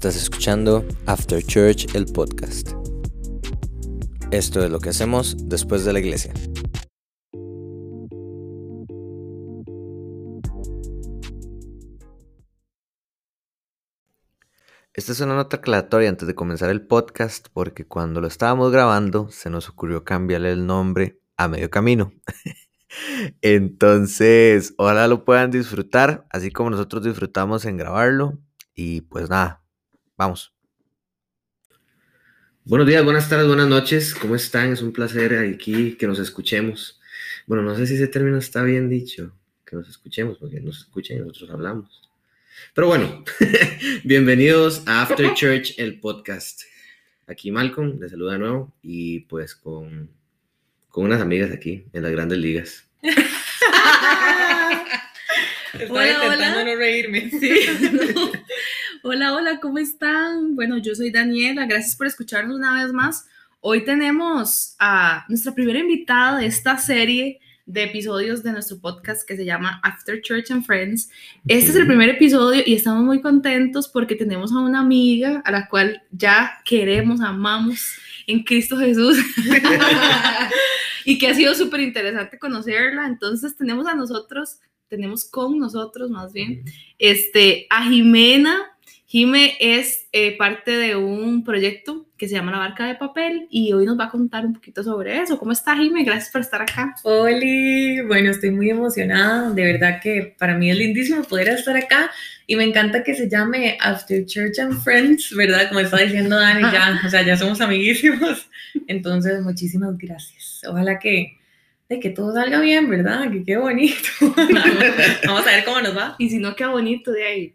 Estás escuchando After Church, el podcast. Esto es lo que hacemos después de la iglesia. Esta es una nota aclaratoria antes de comenzar el podcast porque cuando lo estábamos grabando se nos ocurrió cambiarle el nombre a medio camino. Entonces, ojalá lo puedan disfrutar, así como nosotros disfrutamos en grabarlo. Y pues nada, Vamos. Buenos días, buenas tardes, buenas noches. ¿Cómo están? Es un placer aquí que nos escuchemos. Bueno, no sé si ese término está bien dicho, que nos escuchemos, porque nos escuchan y nosotros hablamos. Pero bueno, bienvenidos a After Church, el podcast. Aquí Malcolm, les saluda de nuevo y pues con, con unas amigas aquí en las grandes ligas. Estaba intentando no reírme. Sí. Hola, hola, ¿cómo están? Bueno, yo soy Daniela, gracias por escucharnos una vez más. Hoy tenemos a nuestra primera invitada de esta serie de episodios de nuestro podcast que se llama After Church and Friends. Este es el primer episodio y estamos muy contentos porque tenemos a una amiga a la cual ya queremos, amamos en Cristo Jesús y que ha sido súper interesante conocerla. Entonces tenemos a nosotros, tenemos con nosotros más bien, este, a Jimena Jime es eh, parte de un proyecto que se llama La Barca de Papel y hoy nos va a contar un poquito sobre eso. ¿Cómo está Jime? Gracias por estar acá. Hola, bueno, estoy muy emocionada. De verdad que para mí es lindísimo poder estar acá y me encanta que se llame After Church and Friends, ¿verdad? Como está diciendo Dani, ya, o sea, ya somos amiguísimos. Entonces, muchísimas gracias. Ojalá que, de que todo salga bien, ¿verdad? Que qué bonito. Vamos a ver cómo nos va. Y si no, qué bonito de ahí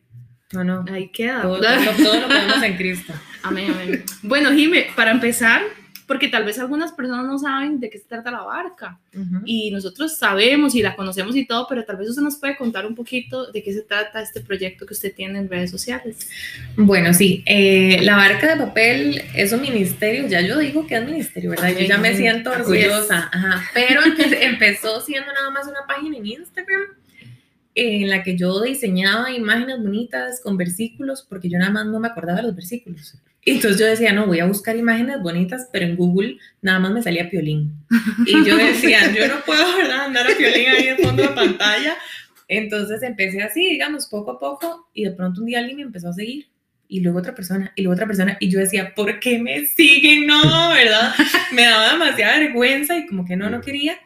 no, no. Ahí queda. Todo, todo, lo ponemos en Cristo. Amén, amén. Bueno, Jime, para empezar, porque tal vez algunas personas no saben de qué se trata la barca. Y nosotros sabemos y la conocemos y todo, pero tal vez usted nos puede contar un poquito de qué se trata este proyecto que usted tiene en redes sociales. Bueno, sí, eh, la barca de papel es un ministerio, ya yo digo que es ministerio, ¿verdad? Yo ya me siento orgullosa, Ajá. pero empezó siendo nada más una página en Instagram en la que yo diseñaba imágenes bonitas con versículos, porque yo nada más no me acordaba de los versículos. Entonces yo decía, no, voy a buscar imágenes bonitas, pero en Google nada más me salía piolín. Y yo decía, yo no puedo ¿verdad? andar a piolín ahí en fondo de pantalla. Entonces empecé así, digamos, poco a poco, y de pronto un día alguien me empezó a seguir. Y luego otra persona, y luego otra persona, y yo decía, ¿por qué me siguen? No, ¿verdad? Me daba demasiada vergüenza y como que no, no quería.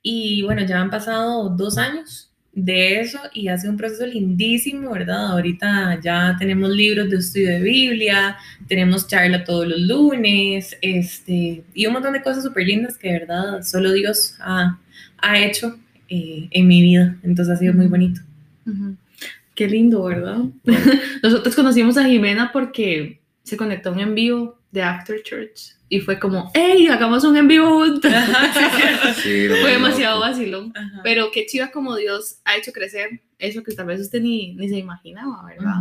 Y bueno, ya han pasado dos años de eso y hace un proceso lindísimo, ¿verdad? Ahorita ya tenemos libros de estudio de Biblia, tenemos charla todos los lunes, este, y un montón de cosas súper lindas que, ¿verdad? Solo Dios ha, ha hecho eh, en mi vida, entonces ha sido muy bonito. Qué lindo, ¿verdad? Nosotros conocimos a Jimena porque se conectó a un envío de After Church. Y fue como, hey, hagamos un en vivo juntos. fue demasiado vacilón. Pero qué chiva como Dios ha hecho crecer eso que tal vez usted ni, ni se imaginaba, ¿verdad?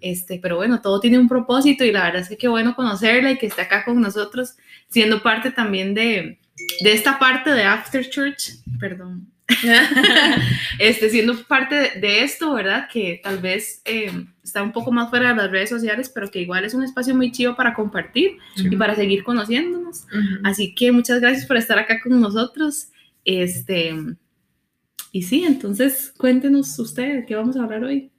este, pero bueno, todo tiene un propósito y la verdad es que qué bueno conocerla y que esté acá con nosotros, siendo parte también de, de esta parte de After Church, perdón, este, siendo parte de, esto, ¿verdad? Que tal vez eh, está un poco más fuera de las redes sociales, pero que igual es un espacio muy chido para compartir y para seguir conociéndonos. Así que muchas gracias por estar acá con nosotros. Este, y sí, entonces cuéntenos ustedes qué vamos a hablar hoy.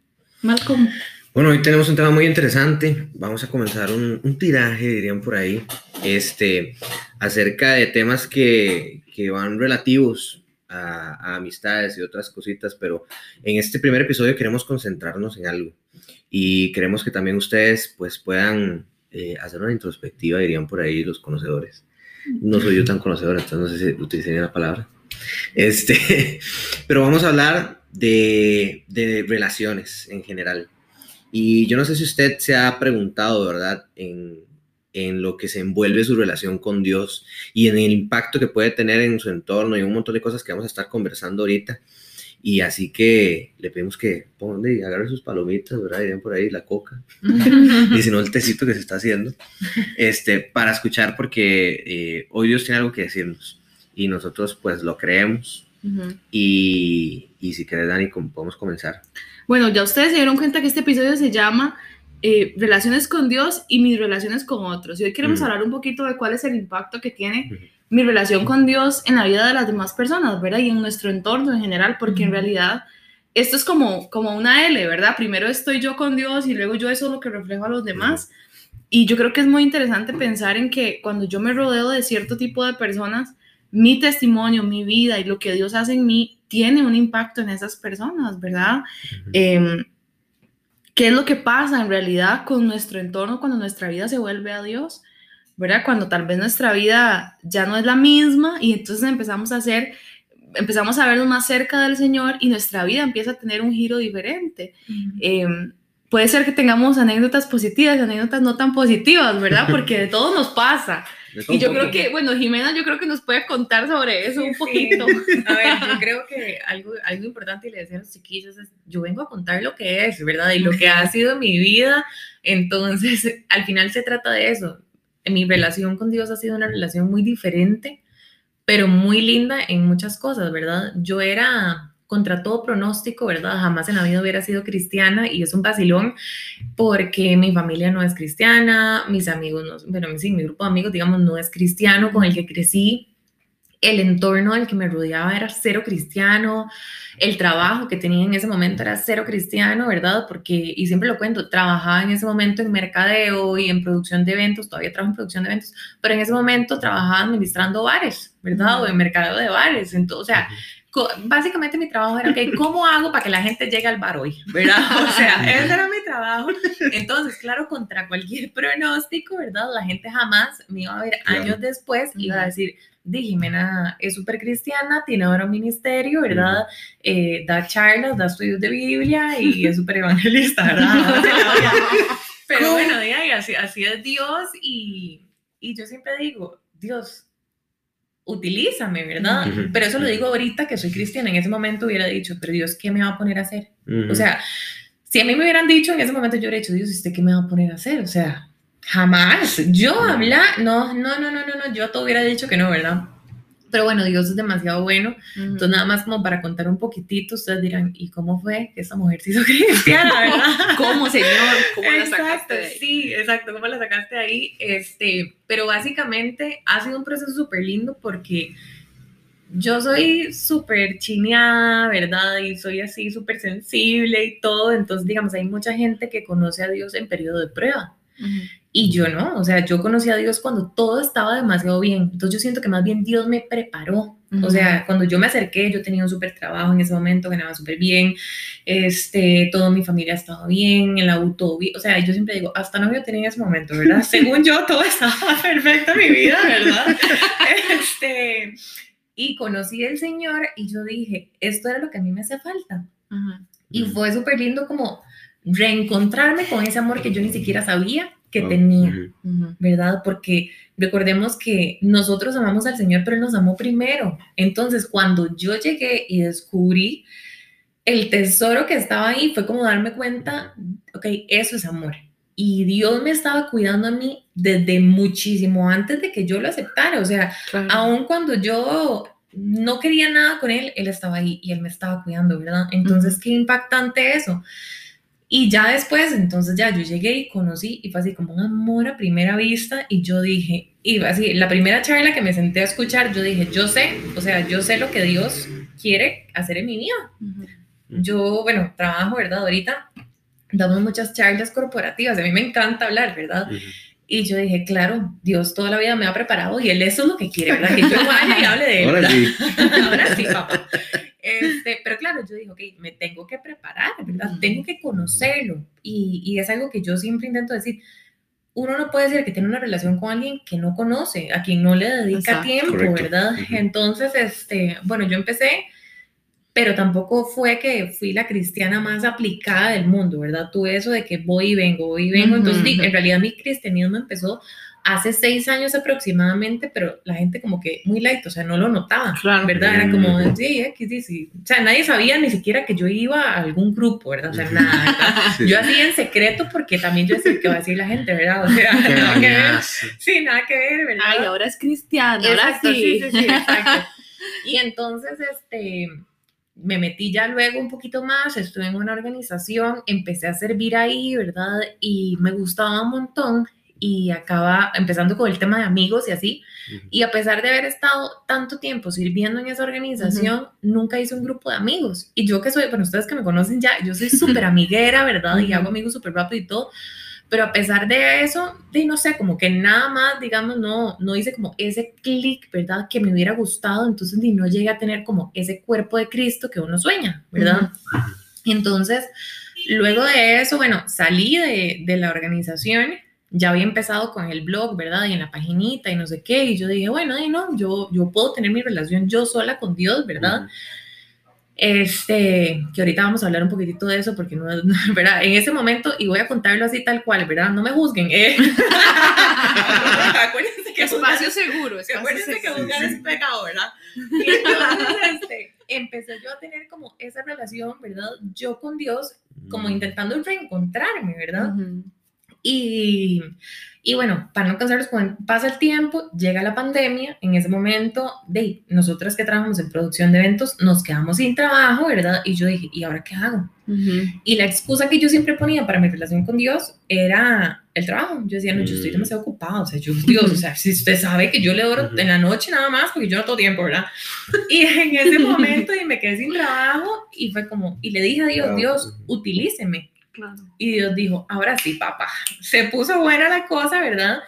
Malcolm. Bueno, hoy tenemos un tema muy interesante. Vamos a comenzar un, un tiraje, dirían por ahí, este, acerca de temas que, que van relativos a, amistades y otras cositas, pero en este primer episodio queremos concentrarnos en algo y queremos que también ustedes pues puedan eh, hacer una introspectiva, dirían por ahí los conocedores. No soy yo tan conocedor, entonces no sé si utilizaría la palabra. Este, pero vamos a hablar de, de relaciones en general. Y yo no sé si usted se ha preguntado, ¿verdad? En lo que se envuelve su relación con Dios y en el impacto que puede tener en su entorno y un montón de cosas que vamos a estar conversando ahorita. Y así que le pedimos que pongan y agarre sus palomitas, ¿verdad? Y den por ahí la coca. y si no, el tecito que se está haciendo. Este, para escuchar, porque eh, hoy Dios tiene algo que decirnos. Y nosotros, pues, lo creemos. y, y si querés, Dani, podemos comenzar. Bueno, ya ustedes se dieron cuenta que este episodio se llama eh, relaciones con Dios y mis relaciones con otros. Y hoy queremos Ujú. hablar un poquito de cuál es el impacto que tiene mi relación con Dios en la vida de las demás personas, ¿verdad? Y en nuestro entorno en general, porque en realidad esto es como, como una L, ¿verdad? Primero estoy yo con Dios y luego yo eso es lo que reflejo a los demás. Y yo creo que es muy interesante pensar en que cuando yo me rodeo de cierto tipo de personas, mi testimonio, mi vida y lo que Dios hace en mí tiene un impacto en esas personas, ¿verdad? Em, ¿Qué es lo que pasa en realidad con nuestro entorno cuando nuestra vida se vuelve a Dios? ¿Verdad? Cuando tal vez nuestra vida ya no es la misma y entonces empezamos a hacer, empezamos a vernos más cerca del Señor y nuestra vida empieza a tener un giro diferente. Em, puede ser que tengamos anécdotas positivas y anécdotas no tan positivas, ¿verdad? Porque de todo nos pasa. Y yo creo que, bueno, Jimena, yo creo que nos puede contar sobre eso Sí, un sí. poquito. A ver, yo creo que algo, algo importante y le decía a los chiquillos es, yo vengo a contar lo que es, ¿verdad? Y lo que ha sido mi vida. Entonces, al final se trata de eso. Mi relación con Dios ha sido una relación muy diferente, pero muy linda en muchas cosas, ¿verdad? Yo era contra todo pronóstico, ¿verdad? Jamás en la vida hubiera sido cristiana y es un vacilón porque mi familia no es cristiana, mis amigos, no, bueno, sí, mi grupo de amigos, digamos, no es cristiano con el que crecí el entorno del que me rodeaba era cero cristiano, el trabajo que tenía en ese momento era cero cristiano, ¿verdad? Porque, y siempre lo cuento, trabajaba en ese momento en mercadeo y en producción de eventos, todavía trabajo en producción de eventos, pero en ese momento trabajaba administrando bares, ¿verdad? O en mercadeo de bares, entonces, o sea, básicamente mi trabajo era, ok, ¿cómo hago para que la gente llegue al bar hoy? ¿Verdad? O sea, ese era mi trabajo. Entonces, claro, contra cualquier pronóstico, ¿verdad? La gente jamás me iba a ver Claro. años después, iba a decir, di Jimena es súper cristiana, tiene ahora un ministerio, ¿verdad? Eh, da charlas, da estudios de Biblia y es súper evangelista, Pero bueno, ahí, así, así es Dios y, y yo siempre digo, Dios, utilízame, ¿verdad? Pero eso lo digo ahorita que soy cristiana, en ese momento hubiera dicho, pero Dios, ¿qué me va a poner a hacer? O sea, si a mí me hubieran dicho en ese momento, yo hubiera dicho, Dios, ¿y ¿usted qué me va a poner a hacer? O sea, jamás. Yo hablar, no, no, no, no, no, no, yo te hubiera dicho que no, ¿verdad? Pero bueno, Dios es demasiado bueno. Entonces, nada más como para contar un poquitito, ustedes dirán, ¿y cómo fue que esta mujer se hizo cristiana, verdad? ¿Cómo, señor? ¿Cómo la sacaste de ahí? sí, exacto, ¿cómo la sacaste de ahí? Este, pero básicamente ha sido un proceso súper lindo porque yo soy súper chineada, ¿verdad? Y soy así súper sensible y todo, entonces digamos, hay mucha gente que conoce a Dios en periodo de prueba. Y yo no, o sea, yo conocí a Dios cuando todo estaba demasiado bien. Entonces yo siento que más bien Dios me preparó. O sea, cuando yo me acerqué, yo tenía un súper trabajo en ese momento, ganaba súper bien, este, toda mi familia estaba bien, el auto, o sea, yo siempre digo, hasta no yo tenía en ese momento, ¿verdad? Según yo, todo estaba perfecto en mi vida, ¿verdad? Este, y conocí al Señor y yo dije, esto era lo que a mí me hace falta. Y Ujú. fue súper lindo como reencontrarme con ese amor que yo ni siquiera sabía que Oh, tenía. ¿verdad? Porque recordemos que nosotros amamos al Señor, pero Él nos amó primero. Entonces, cuando yo llegué y descubrí el tesoro que estaba ahí, fue como darme cuenta, ok, eso es amor. Y Dios me estaba cuidando a mí desde muchísimo antes de que yo lo aceptara. O sea, Claro. aun cuando yo no quería nada con él, él estaba ahí y él me estaba cuidando, ¿verdad? Entonces, qué impactante eso. Y ya después, entonces ya yo llegué y conocí y fue así como un amor a primera vista y yo dije, y así, la primera charla que me senté a escuchar, yo dije, yo sé, o sea, yo sé lo que Dios quiere hacer en mi vida. Ujú. Yo, bueno, trabajo, ¿verdad? Ahorita damos muchas charlas corporativas, a mí me encanta hablar, ¿verdad? Ujú. Y yo dije, claro, Dios toda la vida me ha preparado y Él eso es lo que quiere, ¿verdad? Que yo vaya y hable de Él. Ahora sí. Ahora sí, papá. Este, pero claro, yo dije, ok, me tengo que preparar, ¿verdad? Ujú. Tengo que conocerlo. Y, y es algo que yo siempre intento decir. Uno no puede decir que tiene una relación con alguien que no conoce, a quien no le dedica Exacto. tiempo, Correcto. ¿verdad? Ujú. Entonces, este, bueno, yo empecé, pero tampoco fue que fui la cristiana más aplicada del mundo, ¿verdad? Tuve eso de que voy y vengo, voy y vengo. Entonces, Ujú. di- en realidad mi cristianismo empezó hace seis años aproximadamente, pero la gente como que muy light, o sea, no lo notaba, Claro. ¿verdad? Era como, Mm. sí, X, sí, sí. O sea, nadie sabía ni siquiera que yo iba a algún grupo, ¿verdad? O sea, nada. Sí. Yo hacía en secreto porque también yo decía, ¿qué va a decir la gente, verdad? O sea, nada que ver. Sí, nada que ver, ¿verdad? Ay, ahora es cristiana, ahora sí. sí, sí, sí, exacto. Y entonces, este, me metí ya luego un poquito más, estuve en una organización, empecé a servir ahí, ¿verdad? Y me gustaba un montón y acaba empezando con el tema de amigos y así. Y a pesar de haber estado tanto tiempo sirviendo en esa organización, nunca hice un grupo de amigos. Y yo que soy, bueno, ustedes que me conocen ya, yo soy súper amiguera, ¿verdad? Y hago amigos súper rápido y todo. Pero a pesar de eso, de no sé, como que nada más, digamos, no, no hice como ese clic, ¿verdad? Que me hubiera gustado, entonces ni no llegué a tener como ese cuerpo de Cristo que uno sueña, ¿verdad? Entonces, luego de eso, bueno, salí de, de la organización ya había empezado con el blog, ¿verdad? Y en la paginita y no sé qué, y yo dije, bueno, no, yo, yo puedo tener mi relación yo sola con Dios, ¿verdad? Este, que ahorita vamos a hablar un poquitito de eso, porque no, ¿verdad? En ese momento, y voy a contarlo así tal cual, ¿verdad? No me juzguen, ¿eh? acuérdense que espacio seguro, espacio acuérdense que juzgar es pecado, ¿verdad? Y entonces, este, empecé yo a tener como esa relación, ¿verdad? Yo con Dios, como intentando reencontrarme, ¿verdad? Y, y bueno, para no cansarlos, pasa el tiempo, llega la pandemia, en ese momento, de nosotras que trabajamos en producción de eventos, nos quedamos sin trabajo, ¿verdad? Y yo dije, ¿y ahora qué hago? Y la excusa que yo siempre ponía para mi relación con Dios era el trabajo. Yo decía, no, yo estoy mm. demasiado ocupado, o sea, yo, Dios, o sea, si usted sabe que yo le oro en la noche nada más, porque yo no todo tiempo, ¿verdad? Y en ese momento y me quedé sin trabajo y fue como, y le dije a Dios, Dios, utilíceme y Dios dijo, ahora sí, papá, se puso buena la cosa, ¿verdad?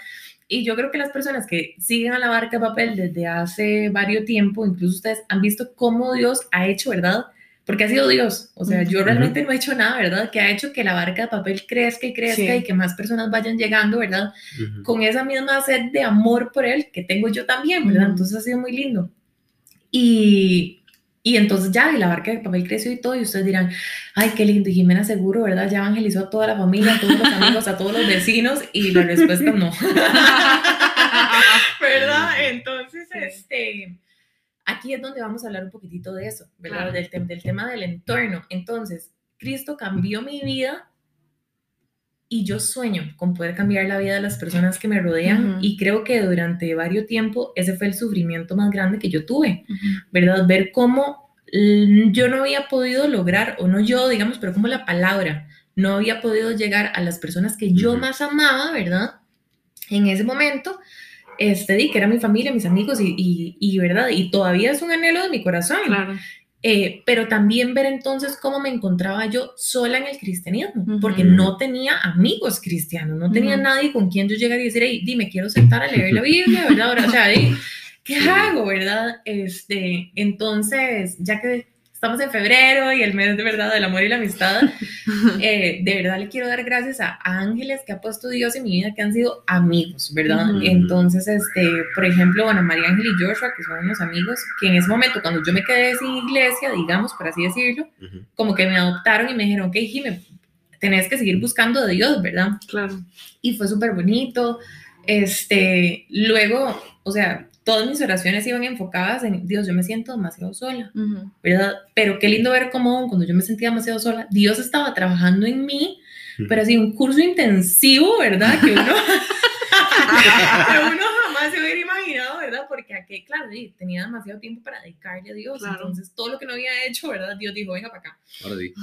Y yo creo que las personas que siguen a la barca de papel desde hace varios tiempo, incluso ustedes han visto cómo Dios ha hecho, ¿verdad? Porque ha sido Dios. O sea, yo realmente no he hecho nada, ¿verdad? Que ha hecho que la barca de papel crezca y crezca y que más personas vayan llegando, ¿verdad? Con esa misma sed de amor por Él que tengo yo también, ¿verdad? Entonces ha sido muy lindo. Y, y entonces ya, y la barca de papel creció y todo, y ustedes dirán, ay, qué lindo, y Jimena seguro, ¿verdad? Ya evangelizó a toda la familia, a todos los amigos, a todos los vecinos, y la respuesta no. ¿Verdad? Entonces, este, aquí es donde vamos a hablar un poquitito de eso, ¿verdad? Del, del tema del entorno. Entonces, Cristo cambió mi vida y yo sueño con poder cambiar la vida de las personas que me rodean y creo que durante varios tiempo ese fue el sufrimiento más grande que yo tuve, ¿verdad? Ver cómo yo no había podido lograr, o no yo, digamos, pero como la palabra, no había podido llegar a las personas que yo más amaba, ¿verdad? En ese momento, este, di que era mi familia, mis amigos y, y, y, ¿verdad? Y todavía es un anhelo de mi corazón. Claro. Eh, pero también ver entonces cómo me encontraba yo sola en el cristianismo, porque no tenía amigos cristianos, no tenía nadie con quien yo llegara y decir, hey, dime, quiero sentar a leer la Biblia, ¿verdad? o sea, ¿qué hago, verdad? Este, entonces, ya que estamos en febrero y el mes de verdad del amor y la amistad. Eh, de verdad le quiero dar gracias a ángeles que ha puesto Dios en mi vida, que han sido amigos, ¿verdad? Entonces, este, por ejemplo, bueno, María Ángel y Joshua, que son unos amigos, que en ese momento, cuando yo me quedé sin iglesia, digamos, por así decirlo, como que me adoptaron y me dijeron, ok, Jimé, tenés que seguir buscando de Dios, ¿verdad? Claro. Y fue súper bonito. Este, luego, o sea, todas mis oraciones iban enfocadas en, Dios, yo me siento demasiado sola, ¿verdad? Pero qué lindo ver cómo cuando yo me sentía demasiado sola, Dios estaba trabajando en mí, pero así un curso intensivo, ¿verdad? Que uno, que uno jamás se hubiera imaginado, ¿verdad? Porque aquí, claro, tenía demasiado tiempo para dedicarle a Dios, entonces todo lo que no había hecho, ¿verdad? Dios dijo, venga para acá.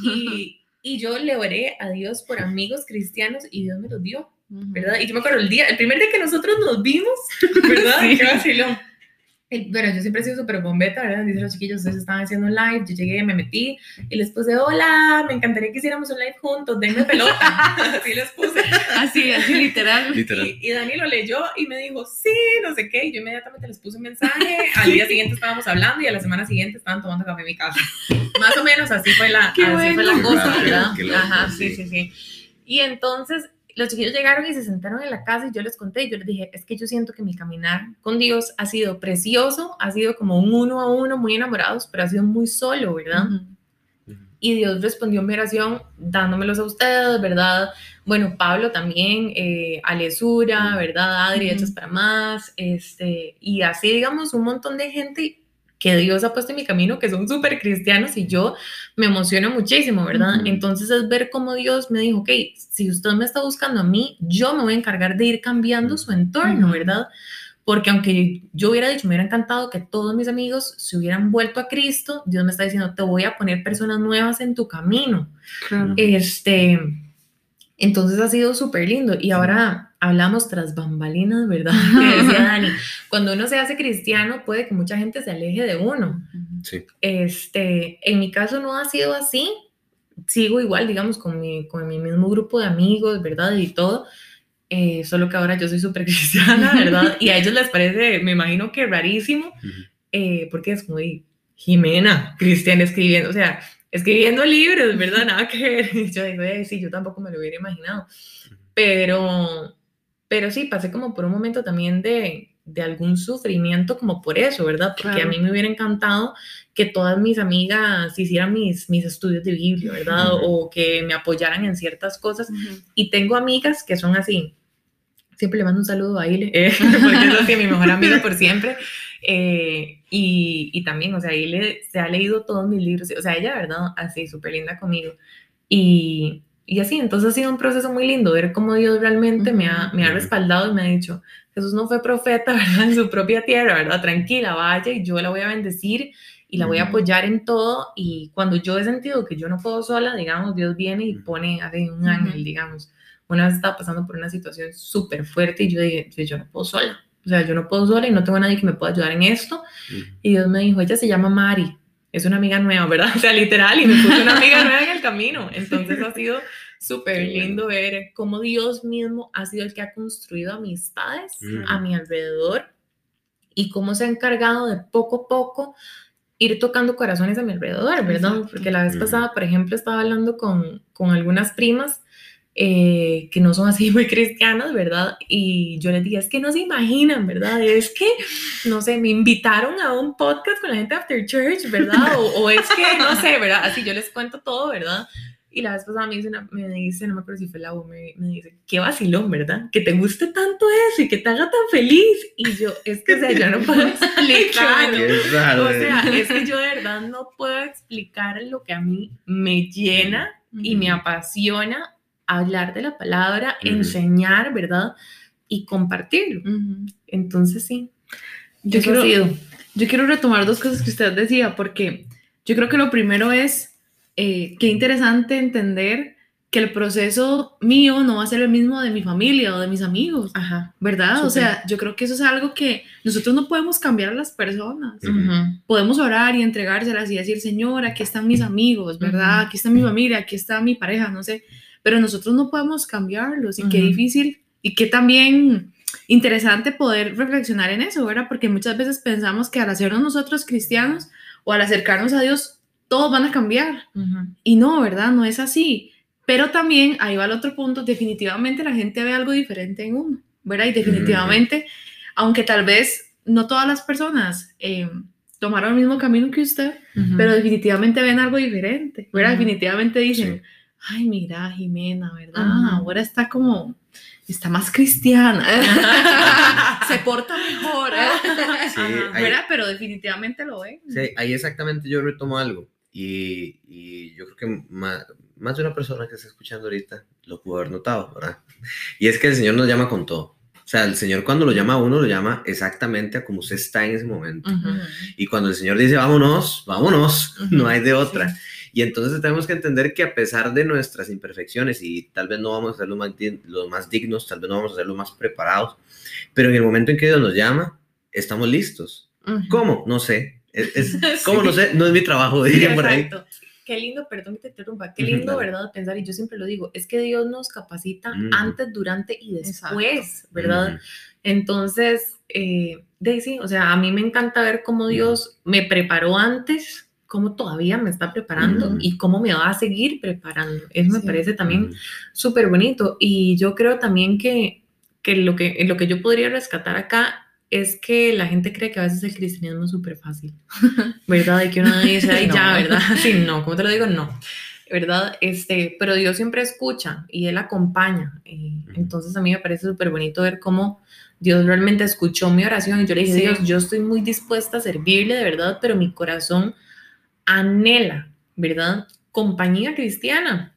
Y, y yo le oré a Dios por amigos cristianos y Dios me los dio. ¿Verdad? Y yo me acuerdo el día, el primer día que nosotros nos vimos, ¿verdad? sí. Qué vacilón. Pero yo siempre he sido súper bombeta, ¿verdad? Dicen los chiquillos, ustedes estaban haciendo un live, yo llegué, me metí y les puse, hola, me encantaría que hiciéramos un live juntos, denme pelota. así les puse. Así, así literal. literal. Y, Dani lo leyó y me dijo, sí, no sé qué. Y yo inmediatamente les puse un mensaje. Al día siguiente estábamos hablando y a la semana siguiente estaban tomando café en mi casa. Más o menos así fue la, así fue la cosa, ¿verdad? Ajá, sí, sí, sí. Y entonces los chiquillos llegaron y se sentaron en la casa y yo les conté y yo les dije, es que yo siento que mi caminar con Dios ha sido precioso, ha sido como un uno a uno, muy enamorados, pero ha sido muy solo, ¿verdad? Y Dios respondió mi oración dándomelos a ustedes, ¿verdad? Bueno, Pablo también, eh, Alesura, ¿verdad? Adri, Hechas para Más, este, y así, digamos, un montón de gente que Dios ha puesto en mi camino, que son súper cristianos y yo me emociono muchísimo, ¿verdad? Entonces es ver cómo Dios me dijo, ok, si usted me está buscando a mí, yo me voy a encargar de ir cambiando su entorno, ¿verdad? porque aunque yo hubiera dicho, me hubiera encantado que todos mis amigos se hubieran vuelto a Cristo, Dios me está diciendo, te voy a poner personas nuevas en tu camino. Este, entonces ha sido súper lindo. Y ahora hablamos tras bambalinas, ¿verdad? Que decía Dani, cuando uno se hace cristiano puede que mucha gente se aleje de uno. Sí. Este, en mi caso no ha sido así. Sigo igual, digamos, con mi, con mi mismo grupo de amigos, ¿verdad? Y todo eh, solo que ahora yo soy súper cristiana, ¿verdad? Y a ellos les parece, me imagino que rarísimo, eh, porque es muy Jimena, cristiana escribiendo, o sea, escribiendo libros, ¿verdad? Nada que ver. Yo digo, sí, yo tampoco me lo hubiera imaginado. Pero, pero sí, pasé como por un momento también de, de algún sufrimiento como por eso, ¿verdad? Porque a mí me hubiera encantado que todas mis amigas hicieran mis, mis estudios de Biblia, ¿verdad? O que me apoyaran en ciertas cosas. Y tengo amigas que son así, siempre le mando un saludo a Ile, eh, porque es mi mejor amiga por siempre. Eh, y, y, también, o sea, Ile se ha leído todos mis libros, o sea, ella, ¿verdad? Así, súper linda conmigo. Y, y, así, entonces ha sido un proceso muy lindo ver cómo Dios realmente me, ha, me ha respaldado y me ha dicho, Jesús no fue profeta, ¿verdad? En su propia tierra, ¿verdad? Tranquila, vaya y yo la voy a bendecir y la voy a apoyar en todo. Y cuando yo he sentido que yo no puedo sola, digamos, Dios viene y pone, hace un ángel, digamos una vez estaba pasando por una situación súper fuerte y yo dije, yo no puedo sola. O sea, yo no puedo sola y no tengo a nadie que me pueda ayudar en esto. Y Dios me dijo, ella se llama Mari, es una amiga nueva, ¿verdad? O sea, literal, y me puso una amiga nueva en el camino. Entonces ha sido súper lindo ver cómo Dios mismo ha sido el que ha construido amistades a mi alrededor y cómo se ha encargado de poco a poco ir tocando corazones a mi alrededor, ¿verdad? Porque la vez pasada, por ejemplo, estaba hablando con, con algunas primas eh, que no son así muy cristianas, ¿verdad? Y yo les dije, es que no se imaginan, ¿verdad? Es que, no sé, me invitaron a un podcast con la gente After Church, ¿verdad? O, es que, no sé, ¿verdad? Así yo les cuento todo, ¿verdad? Y la vez pasada me dice, me dice no me acuerdo si fue la U, me, dice, qué vacilón, ¿verdad? Que te guste tanto eso y que te haga tan feliz. Y yo, es que, o sea, yo no puedo explicar. o sea, es que yo de verdad no puedo explicar lo que a mí me llena y me apasiona hablar de la palabra, enseñar, ¿verdad? Y compartirlo. Entonces, sí. Yo quiero, yo quiero retomar dos cosas que usted decía, porque yo creo que lo primero es, eh, qué interesante entender que el proceso mío no va a ser el mismo de mi familia o de mis amigos, Ajá, ¿verdad? O sea, yo creo que eso es algo que nosotros no podemos cambiar a las personas. Podemos orar y entregárselas y decir, Señor, aquí están mis amigos, ¿verdad? Aquí está mi familia, aquí está mi pareja, no sé pero nosotros no podemos cambiarlos y qué difícil y qué también interesante poder reflexionar en eso, ¿verdad? Porque muchas veces pensamos que al hacernos nosotros cristianos o al acercarnos a Dios, todos van a cambiar. Y no, ¿verdad? No es así. Pero también, ahí va el otro punto, definitivamente la gente ve algo diferente en uno, ¿verdad? Y definitivamente, aunque tal vez no todas las personas eh, tomaron el mismo camino que usted, pero definitivamente ven algo diferente, ¿verdad? Definitivamente dicen, ay, mira, Jimena, ¿verdad? Ahora está como, está más cristiana, se porta mejor, ¿verdad? Pero definitivamente lo ve. Sí, ahí exactamente yo retomo algo y, y yo creo que más, más, de una persona que está escuchando ahorita lo pudo haber notado, ¿verdad? Y es que el Señor nos llama con todo. O sea, el Señor cuando lo llama a uno, lo llama exactamente a como usted está en ese momento. Y cuando el Señor dice, vámonos, vámonos, no hay de otra. Y entonces tenemos que entender que a pesar de nuestras imperfecciones y tal vez no vamos a ser los más, los más dignos, tal vez no vamos a ser los más preparados, pero en el momento en que Dios nos llama, estamos listos. ¿Cómo? No sé. Es, ¿Cómo? No sé, no es mi trabajo, diría por ahí. Qué lindo, perdón que te interrumpa, qué lindo, ¿verdad? Pensar, y yo siempre lo digo, es que Dios nos capacita antes, durante y después, ¿verdad? Entonces, eh, Daisy, o sea, a mí me encanta ver cómo Dios me preparó antes cómo todavía me está preparando y cómo me va a seguir preparando. Eso me parece también súper bonito. Y yo creo también que, que, lo que lo que yo podría rescatar acá es que la gente cree que a veces el cristianismo es súper fácil, ¿verdad? De que uno dice, ay, ya, ¿verdad? Sí, no, como te lo digo, no. ¿verdad? Este, pero Dios siempre escucha y Él acompaña. entonces a mí me parece súper bonito ver cómo Dios realmente escuchó mi oración y yo le dije, Dios, yo estoy muy dispuesta a servirle de verdad, pero mi corazón anhela, ¿verdad? Compañía cristiana.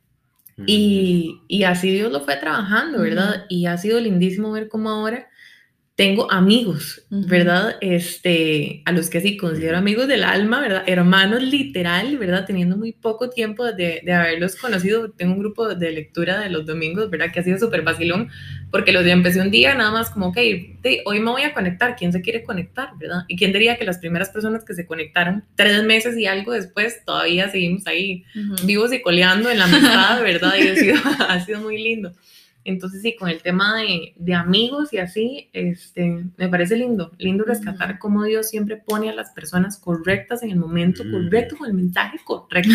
Y, y, así Dios lo fue trabajando, ¿verdad? Y ha sido lindísimo ver cómo ahora tengo amigos, ¿verdad? Este, a los que sí considero amigos del alma, ¿verdad? Hermanos literal, ¿verdad? Teniendo muy poco tiempo de, de haberlos conocido. Tengo un grupo de lectura de los domingos, ¿verdad? Que ha sido súper vacilón, porque los días empecé un día nada más como, ok, hoy me voy a conectar, ¿quién se quiere conectar, ¿verdad? Y quién diría que las primeras personas que se conectaron tres meses y algo después, todavía seguimos ahí vivos y coleando en la amistad, ¿verdad? Y ha sido, ha sido muy lindo. Entonces, sí, con el tema de, de, amigos y así, este, me parece lindo, lindo rescatar cómo Dios siempre pone a las personas correctas en el momento correcto, con el mensaje correcto.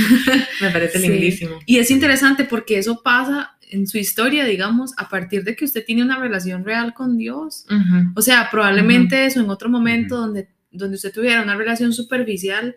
me parece lindísimo. Y es interesante porque eso pasa en su historia, digamos, a partir de que usted tiene una relación real con Dios. O sea, probablemente eso en otro momento donde, donde usted tuviera una relación superficial,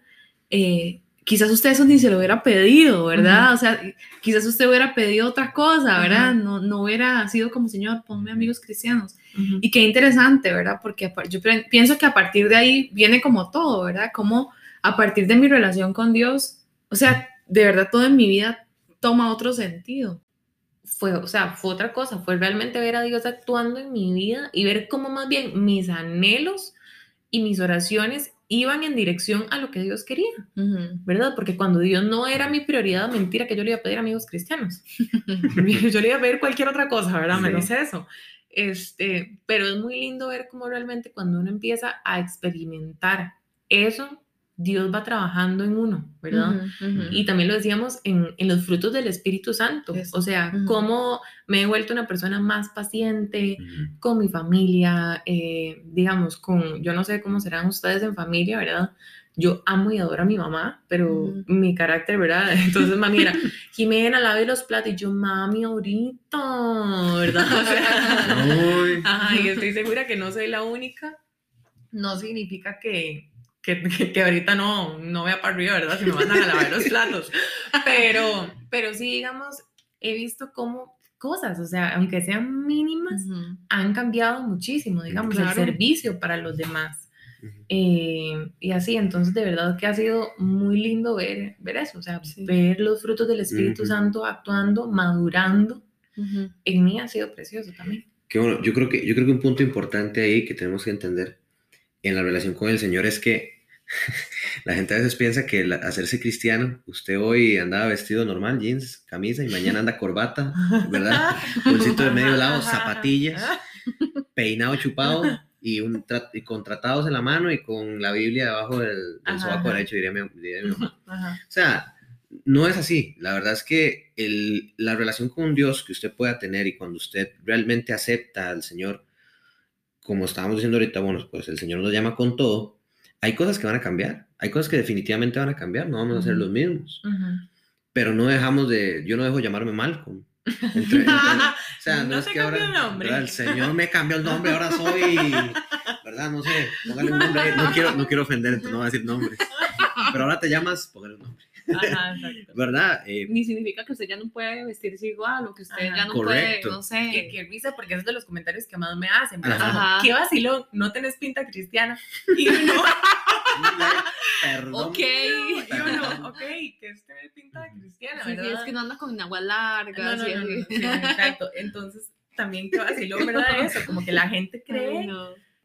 eh, quizás usted eso ni se lo hubiera pedido, ¿verdad? O sea, quizás usted hubiera pedido otra cosa, ¿verdad? no, no hubiera sido como, Señor, ponme amigos cristianos. Y qué interesante, ¿verdad? Porque yo pienso que a partir de ahí viene como todo, ¿verdad? Como a partir de mi relación con Dios, o sea, de verdad todo en mi vida toma otro sentido. Fue, o sea, fue otra cosa, fue realmente ver a Dios actuando en mi vida y ver cómo más bien mis anhelos y mis oraciones iban en dirección a lo que Dios quería, ¿verdad? Porque cuando Dios no era mi prioridad, mentira que yo le iba a pedir amigos cristianos. yo le iba a pedir cualquier otra cosa, ¿verdad? Menos eso. Este, pero es muy lindo ver cómo realmente cuando uno empieza a experimentar eso Dios va trabajando en uno, ¿verdad? Y también lo decíamos en, en, los frutos del Espíritu Santo, o sea, cómo me he vuelto una persona más paciente con mi familia, eh, digamos, con, yo no sé cómo serán ustedes en familia, ¿verdad? Yo amo y adoro a mi mamá, pero mi carácter, ¿verdad? Entonces, mami era, Jimena, lave los platos, y yo, mami, ahorita, ¿verdad? O sea, ajá, y estoy segura que no soy la única, no significa que que, que, ahorita no, no vea para arriba, ¿verdad? Si me mandan a lavar los platos. Pero, pero sí, digamos, he visto cómo cosas, o sea, aunque sean mínimas, han cambiado muchísimo, digamos, el servicio para los demás. Eh, y así, entonces de verdad que ha sido muy lindo ver, ver eso, o sea, ver los frutos del Espíritu Santo actuando, madurando. En mí ha sido precioso también. Qué bueno, yo creo, que, yo creo que un punto importante ahí que tenemos que entender en la relación con el Señor es que la gente a veces piensa que hacerse cristiano, usted hoy andaba vestido normal, jeans, camisa, y mañana anda corbata, ¿verdad? Bolsito de medio lado, zapatillas, peinado chupado y, un y con tratados en la mano y con la Biblia debajo del, del sobaco derecho, diría mi, mamá. O sea, no es así. La verdad es que el, la relación con Dios que usted pueda tener y cuando usted realmente acepta al Señor, como estábamos diciendo ahorita, bueno, pues el Señor nos llama con todo, hay cosas que van a cambiar, hay cosas que definitivamente van a cambiar, no vamos a ser los mismos. Pero no dejamos de, yo no dejo llamarme Malcolm. o sea, no, es que ahora el, nombre. el Señor me cambió el nombre, ahora soy, ¿verdad? No sé, póngale un nombre, no quiero, no quiero ofender, no voy a decir nombres. Pero ahora te llamas, póngale un nombre. Ajá, ¿Verdad? Eh, Ni significa que usted ya no puede vestirse igual o que usted ya no puede, no sé. Que, que risa, porque es de los comentarios que más me hacen. Ajá. Qué vacilón, no tenés pinta cristiana. Y uno, Perdón. Ok. Y uno, ok, que es tener pinta cristiana, ¿verdad? Sí, es que no anda con agua larga. No, no, no, exacto. Entonces, también qué vacilón, ¿verdad? Eso, como que la gente cree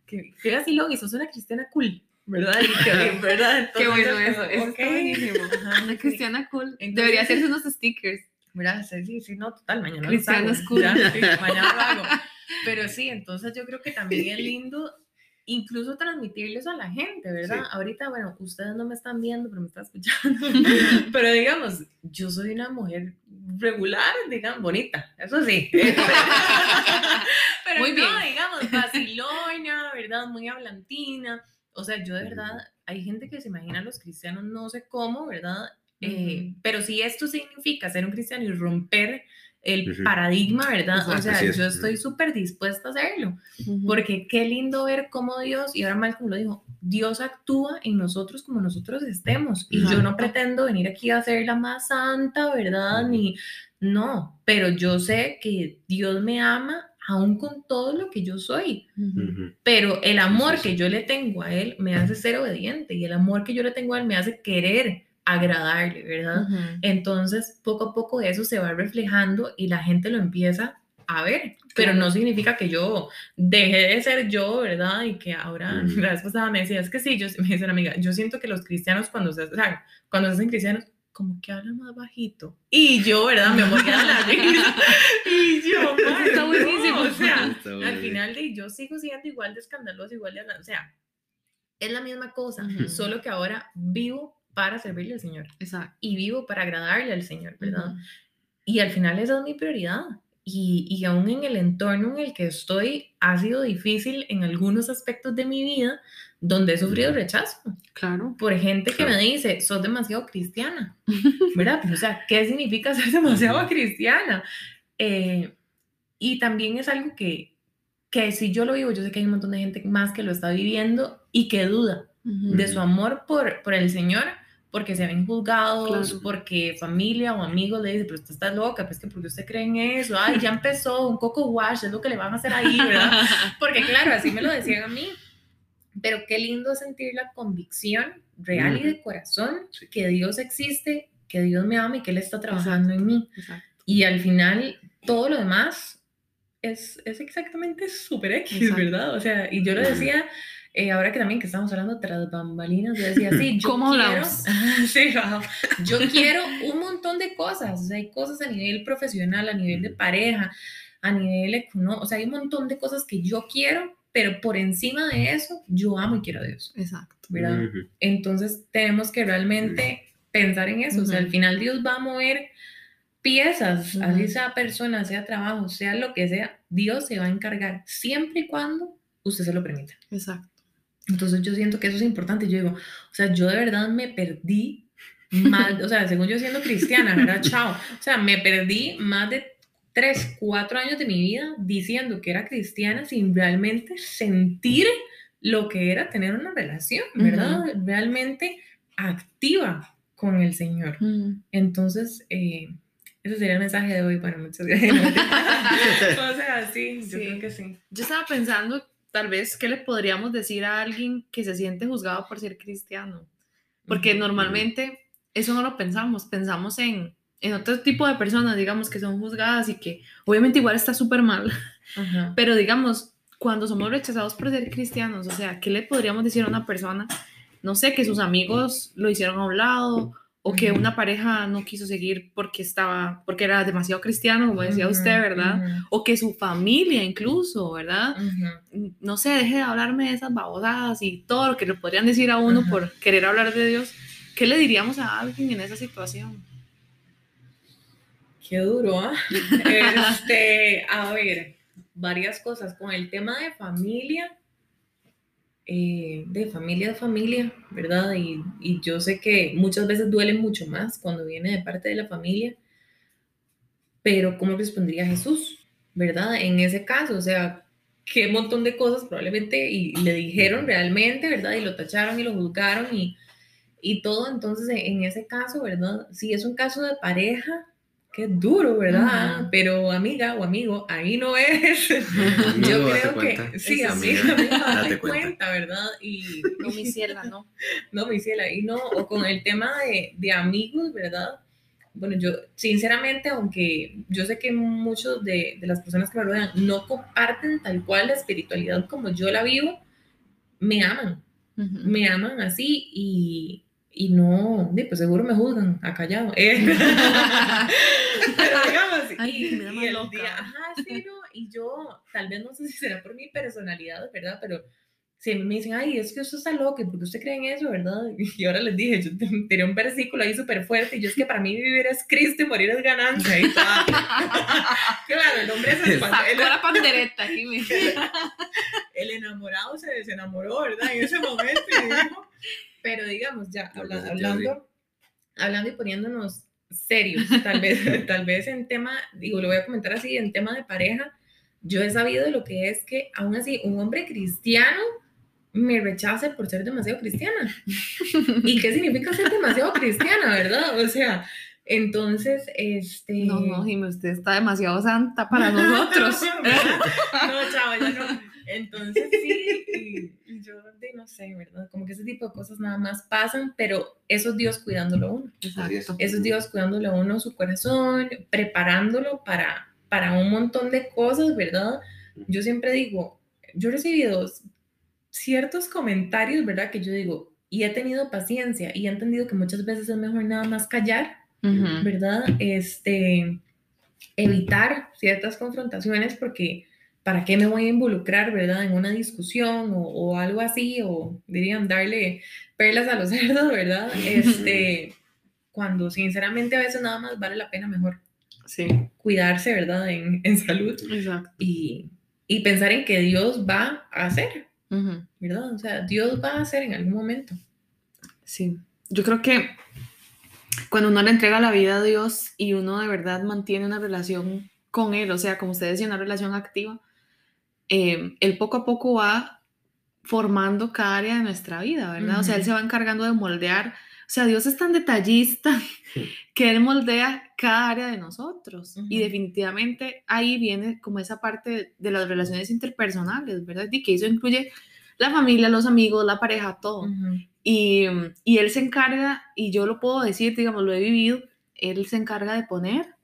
que qué vacilón y sos una cristiana cool. ¿Verdad? Qué, ¿verdad? qué bueno eso, es buenísimo. una cristiana cool. Debería hacerse unos stickers. ¿Verdad? Sí, sí, no, total, mañana Cristiana cool. mañana lo hago. Pero sí, entonces yo creo que también es lindo incluso transmitirles a la gente, ¿verdad? Ahorita, bueno, ustedes no me están viendo, pero me están escuchando. pero digamos, yo soy una mujer regular, digamos, bonita, eso sí. pero Muy bien. digamos, vacilona, ¿verdad? Muy hablantina. O sea, yo de verdad, hay gente que se imagina a los cristianos no sé cómo, ¿verdad? Eh, pero si esto significa ser un cristiano y romper el paradigma, ¿verdad? o sea, yo estoy súper dispuesta a hacerlo, porque qué lindo ver cómo Dios, y ahora Malcolm lo dijo, Dios actúa en nosotros como nosotros estemos, y yo no pretendo venir aquí a ser la más santa, ¿verdad? Ni, no, pero yo sé que Dios me ama aún con todo lo que yo soy. Pero el amor que yo le tengo a Él me hace ser obediente y el amor que yo le tengo a Él me hace querer agradarle, ¿verdad? Entonces, poco a poco eso se va reflejando y la gente lo empieza a ver, pero no significa que yo dejé de ser yo, ¿verdad? Y que ahora, la vez pasada me decía, es que sí, yo, me dice una amiga, yo siento que los cristianos cuando se, o sea, cuando se hacen cristianos, como que hablan más bajito. Y yo, ¿verdad? Me moría de la risa. Y yo, "Mae, Está no", buenísimo. O sea, al final de yo sigo siendo igual de escandaloso, igual de, o sea, es la misma cosa, Ujú. solo que ahora vivo para servirle al Señor Exacto. y vivo para agradarle al Señor, ¿verdad? Ujú. Y al final esa es mi prioridad. Y, y aún en el entorno en el que estoy, ha sido difícil en algunos aspectos de mi vida donde he sufrido rechazo Claro. por gente que me Claro. dice, sos demasiado cristiana, ¿verdad? Pero, o sea, ¿qué significa ser demasiado cristiana? Eh, y también es algo que, que si yo lo vivo, yo sé que hay un montón de gente más que lo está viviendo y que duda de su amor por, por el Señor, porque se ven juzgados, Claro. porque familia o amigos le dicen, pero usted está loca, pues que porque usted cree en eso, ay, ya empezó, un coco wash, es lo que le van a hacer ahí, ¿verdad? Porque claro, así me lo decían a mí. Pero qué lindo sentir la convicción real y de corazón que Dios existe, que Dios me ama y que Él está trabajando en mí. Exacto. Y al final, todo lo demás es, es exactamente super X, Exacto. ¿verdad? O sea, y yo lo decía, eh, ahora que también que estamos hablando tras bambalinas, yo decía, sí, yo ¿Cómo quiero, hablamos? sí, ajá. yo quiero un montón de cosas, o sea, hay cosas a nivel profesional, a nivel de pareja, a nivel económico, o sea, hay un montón de cosas que yo quiero, pero por encima de eso, yo amo y quiero a Dios, Exacto. ¿verdad? Entonces tenemos que realmente pensar en eso. O sea, al final Dios va a mover piezas, así sea persona, sea trabajo, sea lo que sea, Dios se va a encargar siempre y cuando usted se lo permita. Exacto. Entonces yo siento que eso es importante. Yo digo, o sea, yo de verdad me perdí más, o sea, según yo siendo cristiana, ¿verdad? Chao. O sea, me perdí más de tres, cuatro años de mi vida diciendo que era cristiana sin realmente sentir lo que era tener una relación, ¿verdad? Realmente activa con el Señor. Mm. Entonces, eh, ese sería el mensaje de hoy. Bueno, muchas gracias. o sea, sí, yo Sí. creo que sí. Yo estaba pensando, tal vez, ¿qué le podríamos decir a alguien que se siente juzgado por ser cristiano? Porque normalmente eso no lo pensamos, pensamos en, en otro tipo de personas, digamos, que son juzgadas y que obviamente igual está súper mal, pero digamos, cuando somos rechazados por ser cristianos, o sea, ¿qué le podríamos decir a una persona? No sé, que sus amigos lo hicieron a un lado o que una pareja no quiso seguir porque estaba, porque era demasiado cristiano, como decía usted, Ujú, ¿verdad? ujú, O que su familia incluso, ¿verdad? ujú. no sé, deje de hablarme de esas babosadas y todo lo que le podrían decir a uno por querer hablar de Dios. ¿Qué le diríamos a alguien en esa situación? Qué duro, ¿ah? Este, a ver, varias cosas. Con el tema de familia, eh, de familia a familia, ¿verdad? Y, y yo sé que muchas veces duele mucho más cuando viene de parte de la familia, pero ¿cómo respondería Jesús, ¿verdad? En ese caso, o sea, qué montón de cosas probablemente y le dijeron realmente, ¿verdad? Y lo tacharon y lo juzgaron y, y todo. Entonces, en ese caso, ¿verdad? Si es un caso de pareja, qué duro, ¿verdad? Pero amiga o amigo, ahí no es. Amigo, Yo creo que cuenta. sí, Eso sí. amiga, amiga, date, Date cuenta. cuenta. ¿verdad? Y No, mi ciela, no. no, mi ciela, ahí no, o con el tema de, de amigos, ¿verdad? Bueno, yo sinceramente, aunque yo sé que muchos de, de las personas que me rodean no comparten tal cual la espiritualidad como yo la vivo, me aman, me aman así y, y no, pues seguro me juzgan a callado. eh. Pero digamos, Ay, y, me y el loca. día, ajá, sí, no, y yo, tal vez no sé si será por mi personalidad, ¿verdad? Pero siempre me dicen, ay, es que usted está loco, ¿y por qué usted cree en eso, verdad? Y ahora les dije, yo te- tiré un versículo ahí súper fuerte, y yo es que para mí vivir es Cristo y morir es ganancia. Y claro, el hombre se espantó, el, Sacó la pandereta el enamorado se desenamoró, ¿verdad? En ese momento, y dijo, pero digamos, ya, habla- hablando, hablando y poniéndonos serios, tal vez, tal vez en tema, digo, lo voy a comentar así, en tema de pareja, yo he sabido de lo que es que aún así un hombre cristiano me rechace por ser demasiado cristiana. ¿Y qué significa ser demasiado cristiana, verdad? O sea, entonces, este... No, no, Jimmy, usted está demasiado santa para nosotros. no, chavo, ya no. Entonces sí, y, y yo no sé, ¿verdad? Como que ese tipo de cosas nada más pasan, pero eso es Dios cuidándolo a uno. Exacto. Eso es Dios cuidándole a uno su corazón, preparándolo para, para un montón de cosas, ¿verdad? Yo siempre digo, yo he recibido ciertos comentarios, ¿verdad? Que yo digo, y he tenido paciencia y he entendido que muchas veces es mejor nada más callar, ¿verdad? Este, evitar ciertas confrontaciones porque ¿para qué me voy a involucrar, verdad? En una discusión o, o algo así, o dirían darle perlas a los cerdos, ¿verdad? Este, cuando sinceramente a veces nada más vale la pena mejor Sí. cuidarse, ¿verdad? En, en salud Exacto. y, y pensar en que Dios va a hacer. ¿verdad? O sea, Dios va a hacer en algún momento. Sí. Yo creo que cuando uno le entrega la vida a Dios y uno de verdad mantiene una relación con Él, o sea, como usted decía, una relación activa, eh, Él poco a poco va formando cada área de nuestra vida, ¿verdad? O sea, Él se va encargando de moldear. O sea, Dios es tan detallista que Él moldea cada área de nosotros. Y definitivamente ahí viene como esa parte de las relaciones interpersonales, ¿verdad? Y que eso incluye la familia, los amigos, la pareja, todo. Y, y él se encarga, y yo lo puedo decir, digamos, lo he vivido, él se encarga de poner